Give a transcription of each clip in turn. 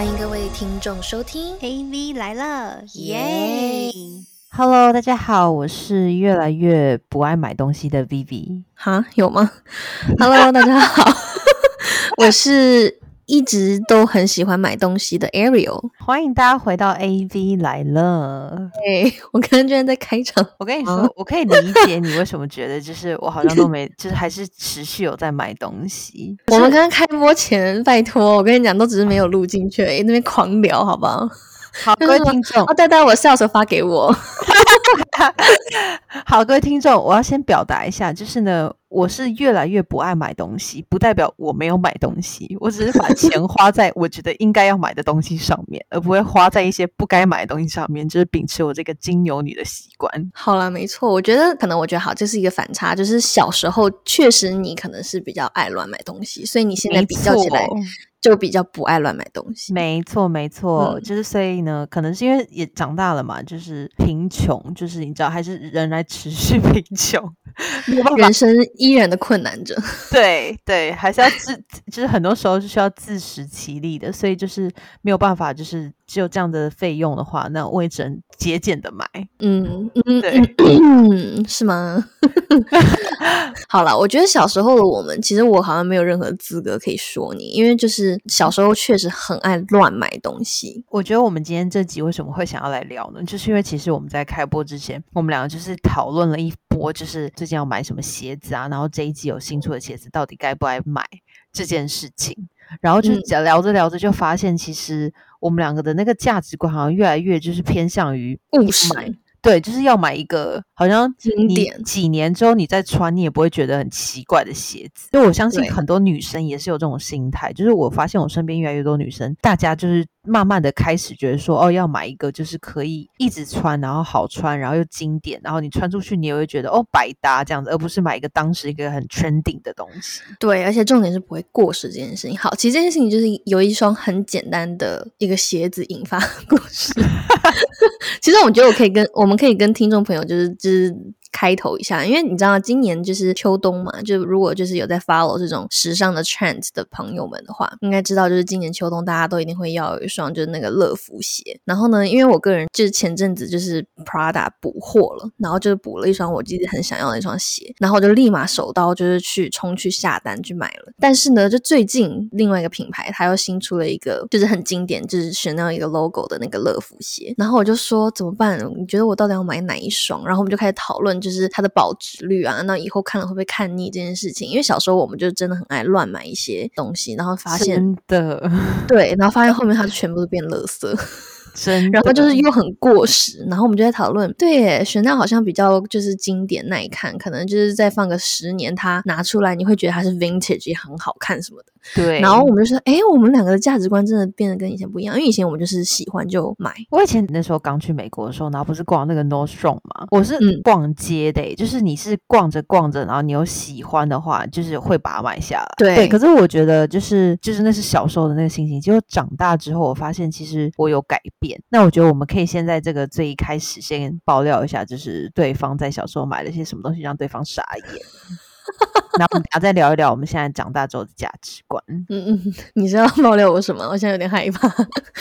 欢迎各位听众收听 AV 来了，耶！Hello，大家好，我是越来越不爱买东西的 Vivi。哈，有吗？Hello，大家好，我是一直都很喜欢买东西的 Ariel。欢迎大家回到 AV 来了。哎，我刚刚居然在开场，我跟你说，啊我可以理解你为什么觉得，就是我好像都没，就是还是持续有在买东西。我们刚刚开播前，拜托，我跟你讲，都只是没有录进去那边狂聊，好不好？好，各位听众，哦，对对，我笑的时候发给我。好，各位听众，我要先表达一下，就是呢，我是越来越不爱买东西，不代表我没有买东西，我只是把钱花在我觉得应该要买的东西上面，而不会花在一些不该买的东西上面，就是秉持我这个金牛女的习惯。好啦，没错，我觉得可能我觉得好，这是一个反差，就是小时候确实你可能是比较爱乱买东西，所以你现在比较起来错就比较不爱乱买东西。没错，没错，嗯就是所以呢，可能是因为也长大了嘛，就是贫穷，就是你知道，还是仍然持续贫穷，人生依然的困难着，对对，还是要自，就是很多时候是需要自食其力的，所以就是没有办法，就是只有这样的费用的话，那我也只能节俭的买。嗯嗯对嗯嗯，是吗？好了，我觉得小时候的我们，其实我好像没有任何资格可以说你，因为就是小时候确实很爱乱买东西。我觉得我们今天这集为什么会想要来聊呢？就是因为其实我们在开播之前，我们两个就是讨论了一波，就是最近要买什么鞋子啊，然后这一季有新出的鞋子到底该不该买这件事情。然后就聊着聊着就发现，其实我们两个的那个价值观好像越来越就是偏向于务实。买，对，就是要买一个好像经典几年之后你再穿，你也不会觉得很奇怪的鞋子。就我相信很多女生也是有这种心态，就是我发现我身边越来越多女生，大家就是慢慢的开始觉得说，哦，要买一个就是可以一直穿，然后好穿，然后又经典，然后你穿出去你也会觉得哦百搭这样子，而不是买一个当时一个很 trending 的东西。对，而且重点是不会过时这件事情。好，其实这件事情就是有一双很简单的一个鞋子引发 故事。其实我觉得我可以跟我我们可以跟听众朋友就是就是开头一下，因为你知道今年就是秋冬嘛，就如果就是有在 follow 这种时尚的 trend 的朋友们的话，应该知道就是今年秋冬大家都一定会要有一双就是那个乐福鞋。然后呢，因为我个人就是前阵子就是 Prada 补货了，然后就是补了一双我自己很想要的一双鞋，然后我就立马手刀就是去冲去下单去买了。但是呢，就最近另外一个品牌它又新出了一个就是很经典，就是 Chanel 一个 logo 的那个乐福鞋，然后我就说怎么办？你觉得我到底要买哪一双？然后我们就开始讨论就是它的保值率啊，那以后看了会不会看腻这件事情？因为小时候我们就真的很爱乱买一些东西，然后发现真的，对，然后发现后面它就全部都变垃圾。然后就是又很过时，然后我们就在讨论，对耶，雪奈好像比较就是经典耐看，可能就是再放个十年，它拿出来你会觉得它是 vintage 也很好看什么的。对。然后我们就说，哎，我们两个的价值观真的变得跟以前不一样，因为以前我们就是喜欢就买，我以前那时候刚去美国的时候，然后不是逛那个 Nordstrom 嘛，我是嗯逛街的欸、就是你是逛着逛着，然后你有喜欢的话，就是会把它买下来。对可是我觉得就是就是那是小时候的那个心情，结果长大之后，我发现其实我有改变。那我觉得我们可以先在这个最一开始先爆料一下，就是对方在小时候买了些什么东西让对方傻眼。然后我们等下再聊一聊我们现在长大之后的价值观。嗯嗯，你知道爆料我什么？我现在有点害怕。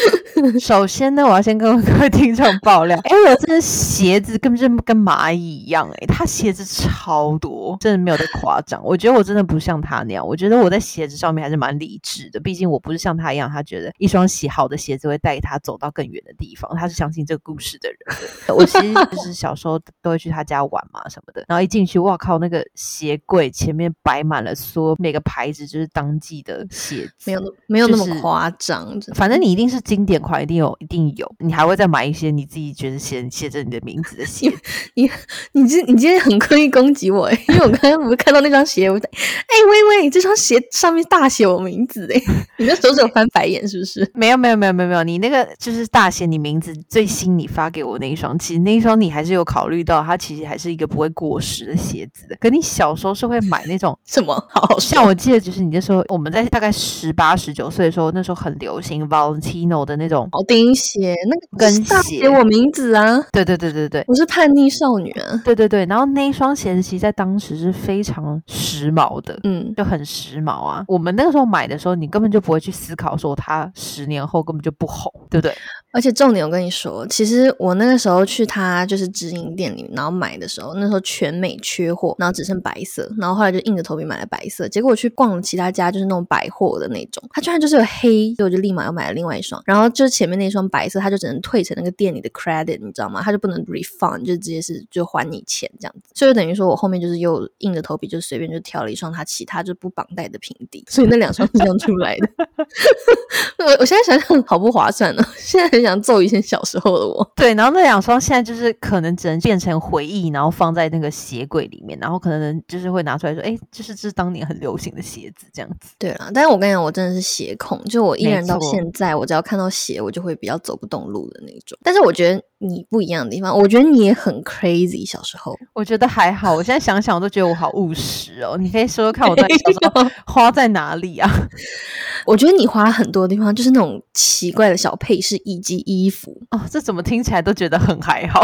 首先呢，我要先跟各位听众爆料，哎，我真的鞋子根本就跟蚂蚁一样，哎，他鞋子超多，真的没有在夸张。我觉得我真的不像他那样，我觉得我在鞋子上面还是蛮理智的，毕竟我不是像他一样，他觉得一双洗好的鞋子会带他走到更远的地方，他是相信这个故事的人。我其实就是小时候都会去他家玩嘛什么的，然后一进去，哇靠，那个鞋柜前面摆满了所有每个牌子就是当季的鞋子，没有那没有那么夸张，反正你一定是经典款，一定有，一定有。你还会再买一些你自己觉得写写着你的名字的鞋子。你你今你今天很刻意攻击我诶，因为我刚刚不是看到那双鞋，我在哎喂喂，这双鞋上面大写我名字哎，你的手指有翻白眼是不是？没有没有没有没有没有，你那个就是大写你名字最新你发给我那一双，其实那一双你还是有考虑到，它其实还是一个不会过时的鞋子的。可你小时候是会买那种什么？好好像我记得，就是你那时候我们在大概十八十九岁的时候，那时候很流行 Valentino 的那种铆钉鞋，那个跟大鞋写我名字啊，对对对对对。我是叛逆少女啊。对对对，然后那一双鞋子其实在当时是非常时髦的，嗯，就很时髦啊。我们那个时候买的时候，你根本就不会去思考说它十年后根本就不红，对不对？而且重点我跟你说，其实我那个时候去他就是直营店里，然后买的时候，那时候全美缺货，然后只剩白色，然后后来就硬着头皮买了白色。结果我去逛了其他家，就是那种百货的那种，它居然就是有黑，所以我就立马又买了另外一双。然后就是前面那双白色，它就只能退成那个店里的 credit，你知道吗？它就不能 refund，就直接是就还你钱这样子。所以等于说我后面就是又硬着头皮就随便就挑了一双它其他就不绑带的平底，所以那两双是这样出来的。我我现在想想好不划算呢、现在很想揍一下小时候的我。对，然后那两双现在就是可能只能变成回忆，然后放在那个鞋柜里面，然后可能就是会拿出来说，哎，这是这是当年很流行的鞋子这样子。对啦，但是我跟你讲，我真的是鞋控，就我依然到现在，我只要看到鞋，我就会比较走不动路的那种。但是我觉得你不一样的地方，我觉得你也很 crazy。小时候，我觉得还好，我现在想想我都觉得我好务实哦。你可以说说看我在小时候花在哪里啊？我觉得你花很多地方就是那种奇怪的小配饰以及衣服，哦，这怎么听起来都觉得很还好。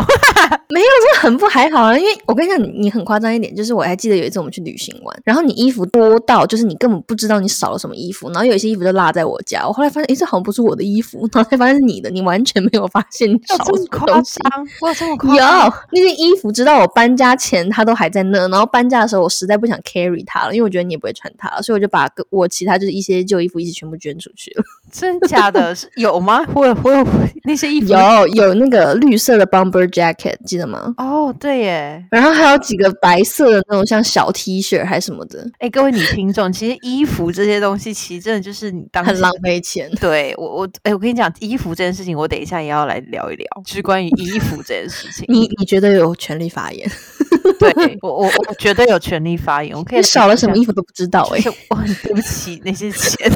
没有，这很不还好啊。因为我跟你讲，你你很夸张一点，就是我还记得有一次我们去旅行玩，然后你衣服多到就是你根本不知道你少了什么衣服，然后有一些衣服就落在我家，我后来发现，诶，这好像不是我的衣服，然后才发现是你的，你完全没有发现你少了什么东西。张？我这么夸有？那件衣服，直到我搬家前它都还在那，然后搬家的时候我实在不想 carry 它了，因为我觉得你也不会穿它，所以我就把我其他就是一些旧衣服一起全部捐出去了。真假的？是有吗？我有我有那些衣服有有那个绿色的 bomber jacket，记得吗？哦，对耶。然后还有几个白色的那种像小 T 恤还是什么的，哎，各位女听众，其实衣服这些东西，其实真的就是你当时很浪费钱。对我我哎，我跟你讲，衣服这件事情，我等一下也要来聊一聊，就是关于衣服这件事情。你你觉得有权利发言？对我我我绝对有权利发言，我可以少了什么衣衣服都不知道哎、就是我很 对不起那些钱。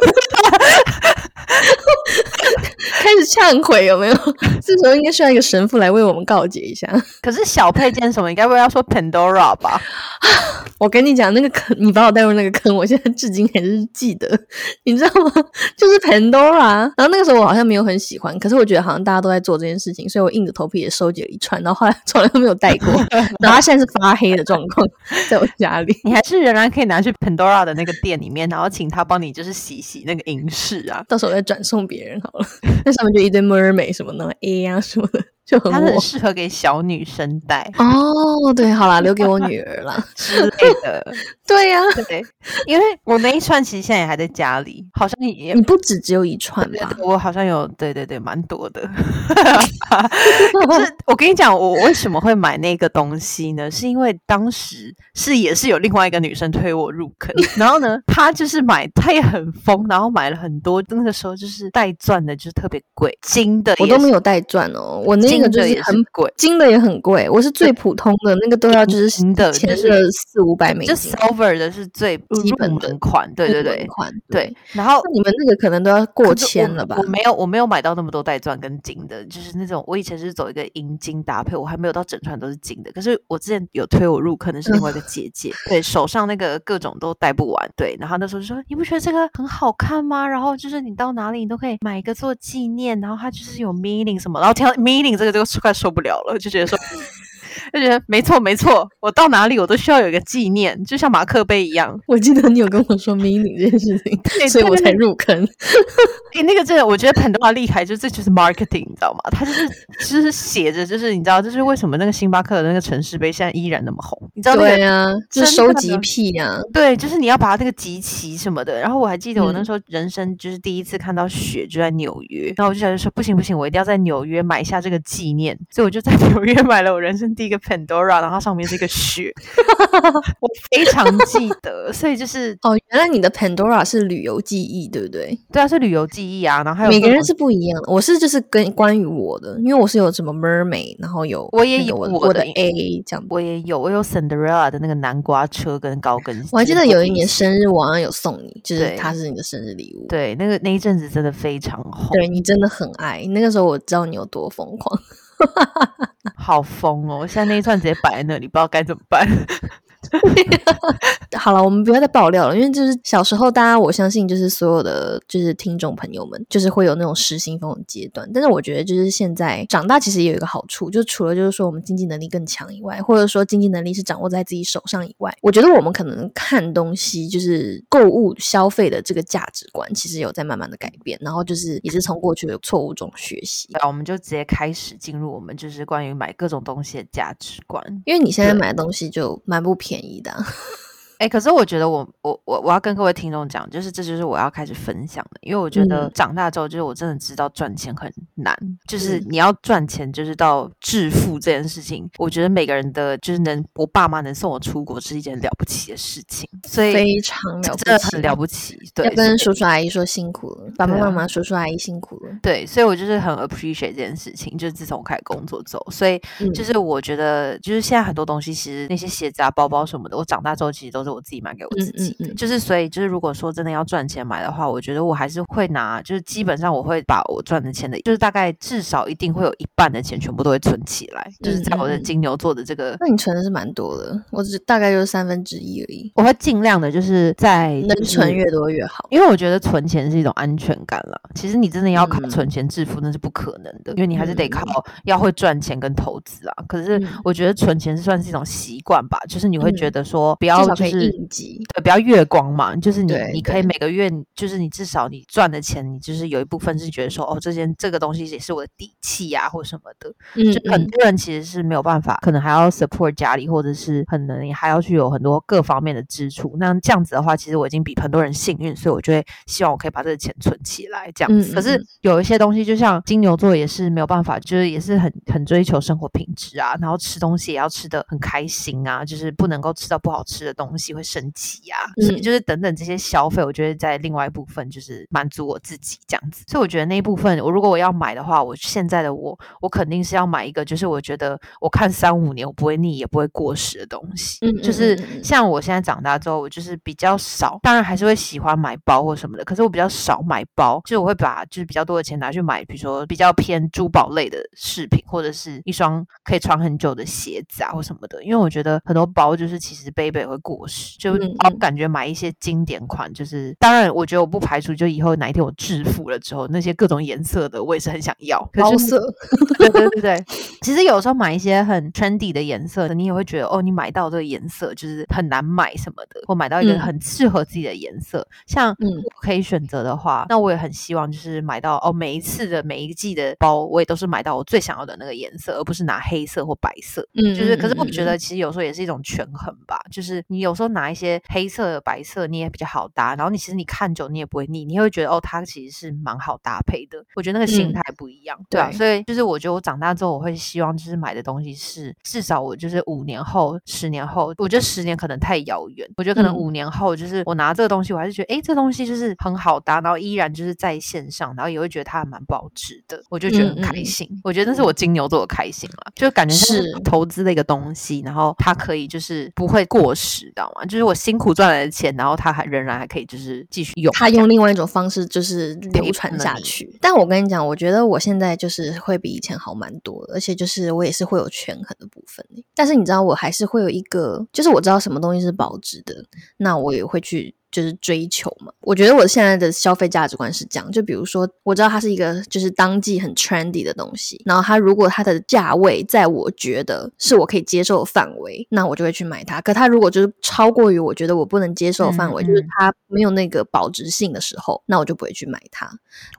开始忏悔有没有？这时候应该需要一个神父来为我们告解一下。可是小配件什么，你该不会要说 Pandora 吧？我跟你讲，那个坑，你把我带入那个坑，我现在至今还是记得，你知道吗？就是 Pandora。然后那个时候我好像没有很喜欢，可是我觉得好像大家都在做这件事情，所以我硬着头皮也收集了一串，然后后来从来都没有戴过，然后它现在是发黑的状况，在我家里。你还是仍然可以拿去 Pandora 的那个店里面，然后请他帮你就是洗洗那个银饰啊。到时候再转送别别人好了，那上面就一堆 mermaid 什么的 A 啊什么的，就很它很。适合给小女生戴哦，对，好啦，留给我女儿啦。之类的。对呀、对，因为我那一串其实现在也还在家里，好像也你不止只有一串吧？我好像有，对对对，蛮多的。可是我跟你讲，我为什么会买那个东西呢？是因为当时是也是有另外一个女生推我入坑，然后呢，她就是买，她也很疯，然后买了很多，那个时候就是带钻的，就是特别贵，金的我都没，有带钻哦，我那金个就是很贵。金的也很贵，我是最普通的那个都要就是银的前就是四五百美就金，silver 的是最基本的款，对对对款对。然后你们那个可能都要过千了吧我？没有，我没有买到那么多带钻跟金的，就是那种我以前是走一个银金搭配，我还没有到整串都是金的。可是我之前有推我入坑的是另外一个姐 姐，对手上那个各种都戴不完，对。然后那时候就说你不觉得这个很好看吗？然后就是你到哪里你都可以买一个做纪念，然后它就是有 meaning 什么，然后听到 meaning 这个这个快受不了了，就觉得说。就觉得没错没错，我到哪里我都需要有一个纪念，就像马克杯一样。我记得你有跟我说 meaning 这件事情，对 所以我才入坑。诶，那个真的，我觉得 Pandora 厉害，就这就是 marketing，你知道吗？它就是就是写着，就是你知道，就是为什么那个星巴克的那个城市杯现在依然那么红，你知道那个对啊，就是收集癖啊。对，就是你要把它那个集齐什么的。然后我还记得我那嗯时候人生就是第一次看到雪，就在纽约。然后我就想说，不行不行，我一定要在纽约买下这个纪念。所以我就在纽约买了我人生第一个 Pandora，然后它上面是一个雪，我非常记得。所以就是哦，原来你的 Pandora 是旅游记忆，对不对？对啊，是旅游记忆啊。然后还有每个人是不一样的。我是就是跟关于我的，因为我是有什么 mermaid，然后有我也有我的我的 A 这样。我也有，我有 Cinderella 的那个南瓜车跟高跟鞋。我还记得有一年生日，我好像有送你，就是对它是你的生日礼物。对那个那一阵子真的非常红，对你真的很爱，那个时候我知道你有多疯狂。好疯哦！现在那一串直接摆在那里，不知道该怎么办。好了，我们不要再爆料了，因为就是小时候，大家我相信就是所有的就是听众朋友们，就是会有那种失心疯的阶段。但是我觉得就是现在长大其实也有一个好处，就除了就是说我们经济能力更强以外，或者说经济能力是掌握在自己手上以外，我觉得我们可能看东西就是购物消费的这个价值观，其实有在慢慢的改变。然后就是也是从过去的错误中学习。那我们就直接开始进入我们就是关于买各种东西的价值观，因为你现在买的东西就蛮不便宜的。哎，可是我觉得我我我我要跟各位听众讲，就是这就是我要开始分享的，因为我觉得长大之后，就是我真的知道赚钱很难，就是你要赚钱，就是到致富这件事情，我觉得每个人的就是能我爸妈能送我出国是一件了不起的事情，所以非常了不起，真的很了不起。对，要跟叔叔阿姨说辛苦了，爸爸妈妈、叔叔阿姨辛苦了。对，所以我就是很 appreciate 这件事情，就是自从我开始工作之后，所以就是我觉得就是现在很多东西，其实那些鞋子啊、包包什么的，我长大之后其实都是我自己买给我自己，就是所以就是如果说真的要赚钱买的话，我觉得我还是会拿，就是基本上我会把我赚的钱的，就是大概至少一定会有一半的钱全部都会存起来，就是在我的金牛座的这个。那你存的是蛮多的，我只大概就是三分之一而已。我会尽量的，就是在能存越多越好，因为我觉得存钱是一种安全感了。其实你真的要靠存钱致富，那是不可能的，因为你还是得靠要会赚钱跟投资啊。可是我觉得存钱是算是一种习惯吧，就是你会觉得说不要就是。对，比较月光嘛，就是你你可以每个月，就是你至少你赚的钱，你就是有一部分是觉得说，哦，这件这个东西也是我的底气呀，或什么的。嗯，就很多人其实是没有办法，可能还要 support 家里，或者是可能你还要去有很多各方面的支出。那这样子的话，其实我已经比很多人幸运，所以我就会希望我可以把这个钱存起来，这样子。可是有一些东西，就像金牛座也是没有办法，就是也是很很追求生活品质啊，然后吃东西也要吃的很开心啊，就是不能够吃到不好吃的东西会升级呀。嗯，就是等等这些消费，我觉得在另外一部分就是满足我自己这样子，所以我觉得那一部分，我如果我要买的话，我现在的我，我肯定是要买一个，就是我觉得我看三五年我不会腻也不会过时的东西。嗯，就是像我现在长大之后，我就是比较少，当然还是会喜欢买包或什么的，可是我比较少买包，就是我会把就是比较多的钱拿去买，比如说比较偏珠宝类的饰品，或者是一双可以穿很久的鞋子啊或什么的，因为我觉得很多包就是其实背背会过时，就感觉。买一些经典款，就是当然，我觉得我不排除，就以后哪一天我致富了之后，那些各种颜色的我也是很想要。包色，对对对对。其实有时候买一些很 trendy 的颜色，你也会觉得哦，你买到这个颜色就是很难买什么的，或买到一个很适合自己的颜色。像可以选择的话，那我也很希望就是买到哦，每一次的每一季的包，我也都是买到我最想要的那个颜色，而不是拿黑色或白色。嗯，就是，可是我觉得其实有时候也是一种权衡吧，就是你有时候拿一些黑色。白色你也比较好搭，然后你其实你看久你也不会腻，你会觉得哦，它其实是蛮好搭配的。我觉得那个心态不一样，对啊。所以就是我觉得我长大之后，我会希望就是买的东西是至少我就是五年后、十年后，我觉得十年可能太遥远，我觉得可能五年后就是我拿这个东西，我还是觉得哎，这东西就是很好搭，然后依然就是在线上，然后也会觉得它还蛮保值的，我就觉得很开心。我觉得那是我金牛座的开心了，就感觉是投资的一个东西，然后它可以就是不会过时，知道吗？就是我辛苦赚来的钱。然后他还仍然还可以，就是继续用。他用另外一种方式，就是流传下去。但我跟你讲，我觉得我现在就是会比以前好蛮多，而且就是我也是会有权衡的部分。但是你知道，我还是会有一个，就是我知道什么东西是保值的，那我也会去。就是追求嘛，我觉得我现在的消费价值观是这样，就比如说，我知道它是一个就是当季很 trendy 的东西，然后它如果它的价位在我觉得是我可以接受的范围，那我就会去买它。可它如果就是超过于我觉得我不能接受的范围，就是它没有那个保值性的时候，那我就不会去买它。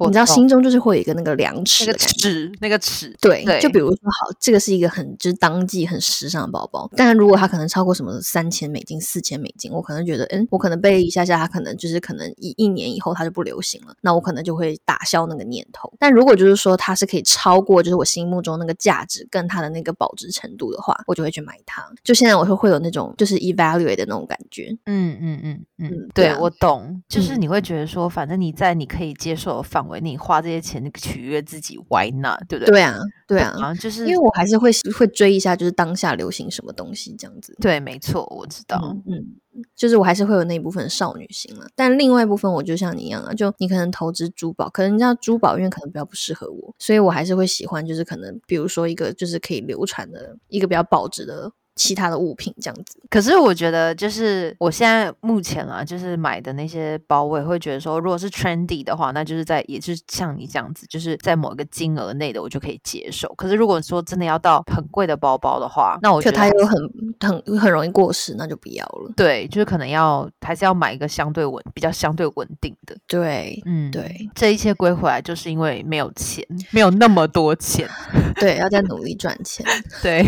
你知道，心中就是会有一个那个量尺，那个尺，那个尺。对，就比如说，好，这个是一个很就是当季很时尚的包包，但如果它可能超过什么三千美金、四千美金，我可能觉得，嗯，我可能被一下。下下它可能就是可能一一年以后它就不流行了，那我可能就会打消那个念头。但如果就是说它是可以超过就是我心目中那个价值跟它的那个保值程度的话，我就会去买它。就现在我说会有那种就是 evaluate 的那种感觉。嗯嗯嗯嗯，对我懂，就是你会觉得说，反正你在你可以接受的范围，内花这些钱取悦自己，Why not？对不对？对啊，对啊，就是因为我还是会会追一下，就是当下流行什么东西这样子。对，没错，我知道。嗯。就是我还是会有那一部分少女心了，但另外一部分我就像你一样啊，就你可能投资珠宝，可能人家珠宝因为可能比较不适合我，所以我还是会喜欢，就是可能比如说一个就是可以流传的一个比较保值的。其他的物品这样子。可是我觉得，就是我现在目前啊，就是买的那些包，我也会觉得说，如果是 trendy 的话，那就是在也是像你这样子，就是在某一个金额内的，我就可以接受。可是如果说真的要到很贵的包包的话，那我觉得它又很 很很容易过时，那就不要了。对，就是可能要还是要买一个相对稳、比较相对稳定的。对，嗯，对，这一切归回来，就是因为没有钱，没有那么多钱。对，要再努力赚钱。对。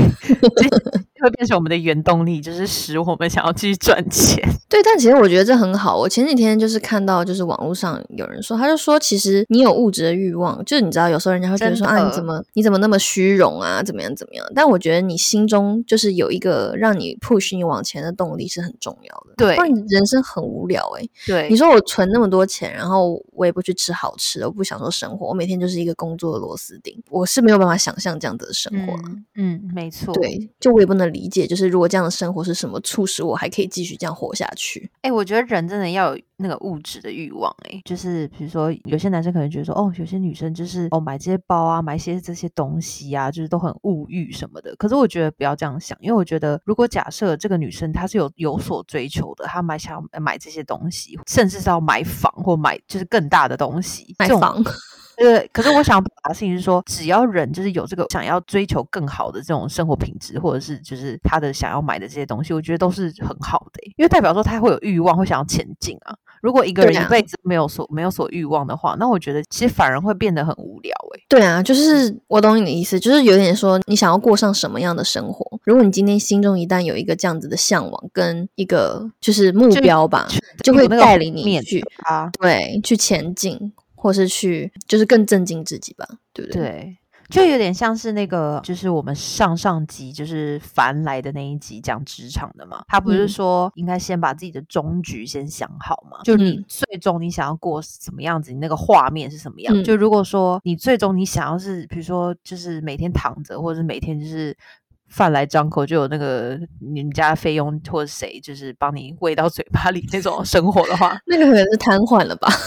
会变成我们的原动力，就是使我们想要继续赚钱。对，但其实我觉得这很好。我前几天就是看到，就是网络上有人说，他就说，其实你有物质的欲望，就是你知道，有时候人家会觉得说啊，你怎么你怎么那么虚荣啊，怎么样怎么样？但我觉得你心中就是有一个让你 push 你往前的动力是很重要的。对，不然人生很无聊哎。对，你说我存那么多钱，然后我也不去吃好吃的，我不享受生活，我每天就是一个工作的螺丝钉，我是没有办法想象这样子的生活。嗯，没错。对，就我也不能理解，就是如果这样的生活是什么促使我还可以继续这样活下去？哎，我觉得人真的要有那个物质的欲望。哎，就是比如说，有些男生可能觉得说，哦，有些女生就是哦，买这些包啊，买些这些东西啊，就是都很物欲什么的。可是我觉得不要这样想，因为我觉得如果假设这个女生她是有有所追求的，她买想买这些东西，甚至是要买房或买就是更大的东西，买房。对，可是我想表达的事情是说，只要人就是有这个想要追求更好的这种生活品质，或者是就是他的想要买的这些东西，我觉得都是很好的，因为代表说他会有欲望，会想要前进啊。如果一个人一辈子没有所没有所欲望的话，那我觉得其实反而会变得很无聊。哎，对啊，就是我懂你的意思，就是有点说你想要过上什么样的生活。如果你今天心中一旦有一个这样子的向往跟一个就是目标吧，就会带领你去啊，对，去前进。或是去，就是更震惊自己吧，对不对？对，就有点像是那个，就是我们上上集就是凡来的那一集讲职场的嘛。他不是说应该先把自己的终局先想好嘛？就你最终你想要过什么样子，你那个画面是什么样？就如果说你最终你想要是，比如说就是每天躺着，或者是每天就是饭来张口就有那个你们家费用或者谁就是帮你喂到嘴巴里那种生活的话，那个可能是瘫痪了吧。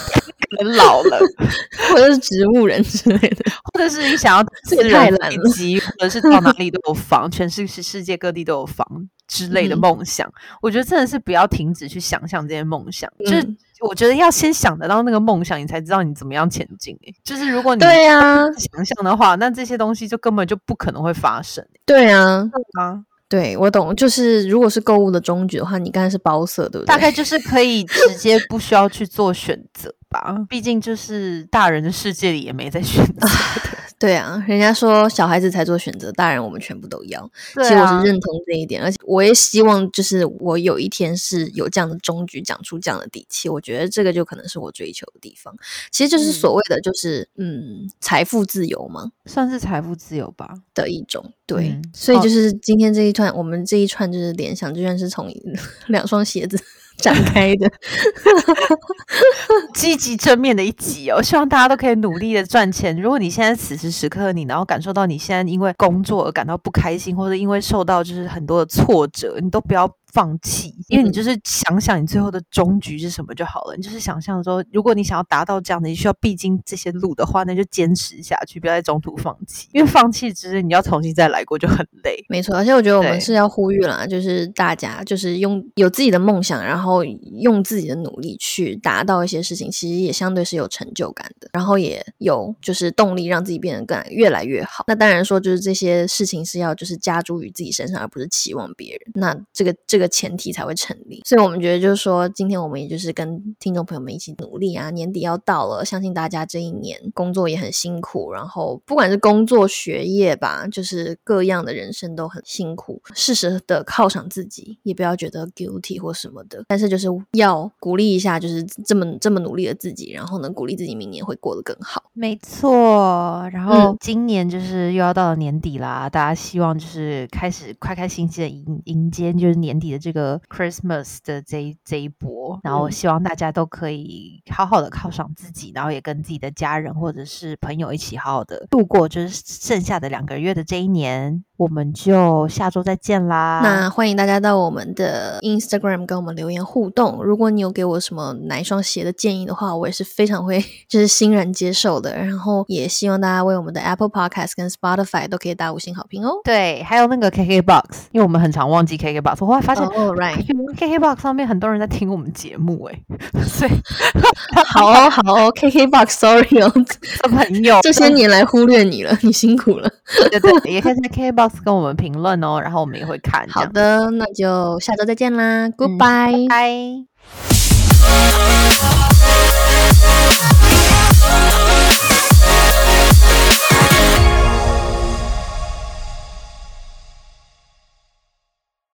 可能老了，或者是植物人之类的，或者是你想要私人飞机，或者是到哪里都有房，全世世世界各地都有房之类的梦想，我觉得真的是不要停止去想象这些梦想。就是我觉得要先想得到那个梦想，你才知道你怎么样前进。就是如果你对呀想象的话，那这些东西就根本就不可能会发生。对啊，啊。对，我懂，就是如果是购物的终局的话，你刚才是包色，对不对？大概就是可以直接不需要去做选择吧，毕竟就是大人的世界里也没在选择。对啊，人家说小孩子才做选择，大人我们全部都要。其实我是认同这一点，而且我也希望就是我有一天是有这样的终局，讲出这样的底气。我觉得这个就可能是我追求的地方，其实就是所谓的就是嗯财富自由嘛，算是财富自由吧的一种。对，所以就是今天这一串，我们这一串就是联想，就算是从 两双鞋子。展开的 积极正面的一集哦，希望大家都可以努力的赚钱。如果你现在此时此刻，你然后感受到你现在因为工作而感到不开心，或者因为受到就是很多的挫折，你都不要。放弃，因为你就是想想你最后的终局是什么就好了。你就是想象说，如果你想要达到这样的，你需要必经这些路的话，那就坚持下去，不要在中途放弃。因为放弃之后，你要重新再来过就很累。没错，而且我觉得我们是要呼吁啦，就是大家就是用有自己的梦想，然后用自己的努力去达到一些事情，其实也相对是有成就感的，然后也有就是动力让自己变得更越来越好。那当然说，就是这些事情是要就是加诸于自己身上，而不是期望别人。那这个这个。前提才会成立，所以我们觉得就是说，今天我们也就是跟听众朋友们一起努力啊，年底要到了，相信大家这一年工作也很辛苦，然后不管是工作、学业吧，就是各样的人生都很辛苦，适时的犒赏自己，也不要觉得 guilty 或什么的，但是就是要鼓励一下，就是这么这么努力的自己，然后呢，鼓励自己明年会过得更好。没错，然后今年就是又要到了年底啦，大家希望就是开始开开心心的迎迎接就是年底的。这个 Christmas 的这一这一波，然后希望大家都可以好好的犒赏自己，然后也跟自己的家人或者是朋友一起好好的度过，就是剩下的两个月的这一年。我们就下周再见啦！那欢迎大家到我们的 Instagram 跟我们留言互动。如果你有给我什么哪一双鞋的建议的话，我也是非常会 就是欣然接受的。然后也希望大家为我们的 Apple Podcast 跟 Spotify 都可以打五星好评哦。对，还有那个 KKBox，因为我们很常忘记 KKBox，我后来发现哦，Right，KKBox 上面很多人在听我们节目哎，所以 好哦好哦，KKBox，Sorry 哦，朋友，这些年来忽略你了，你辛苦了。对对，也可以在 KKBox。跟我们评论哦，然后我们也会看。好的，那就下周再见啦，Goodbye。